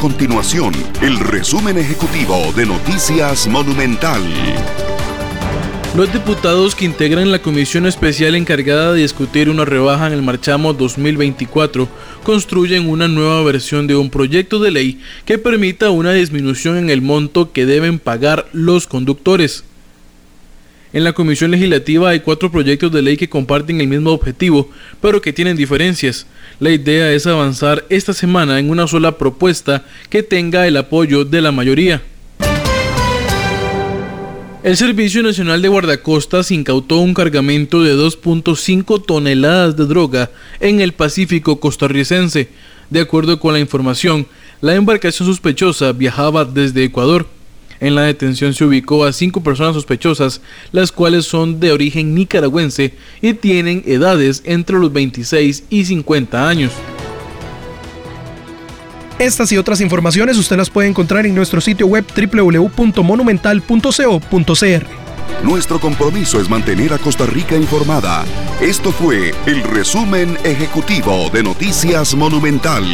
Continuación, el resumen ejecutivo de Noticias Monumental. Los diputados que integran la comisión especial encargada de discutir una rebaja en el marchamo 2024 construyen una nueva versión de un proyecto de ley que permita una disminución en el monto que deben pagar los conductores. En la Comisión Legislativa hay cuatro proyectos de ley que comparten el mismo objetivo, pero que tienen diferencias. La idea es avanzar esta semana en una sola propuesta que tenga el apoyo de la mayoría. El Servicio Nacional de Guardacostas incautó un cargamento de 2.5 toneladas de droga en el Pacífico costarricense. De acuerdo con la información, la embarcación sospechosa viajaba desde Ecuador. En la detención se ubicó a cinco personas sospechosas, las cuales son de origen nicaragüense y tienen edades entre los 26 y 50 años. Estas y otras informaciones usted las puede encontrar en nuestro sitio web www.monumental.co.cr. Nuestro compromiso es mantener a Costa Rica informada. Esto fue el resumen ejecutivo de Noticias Monumental.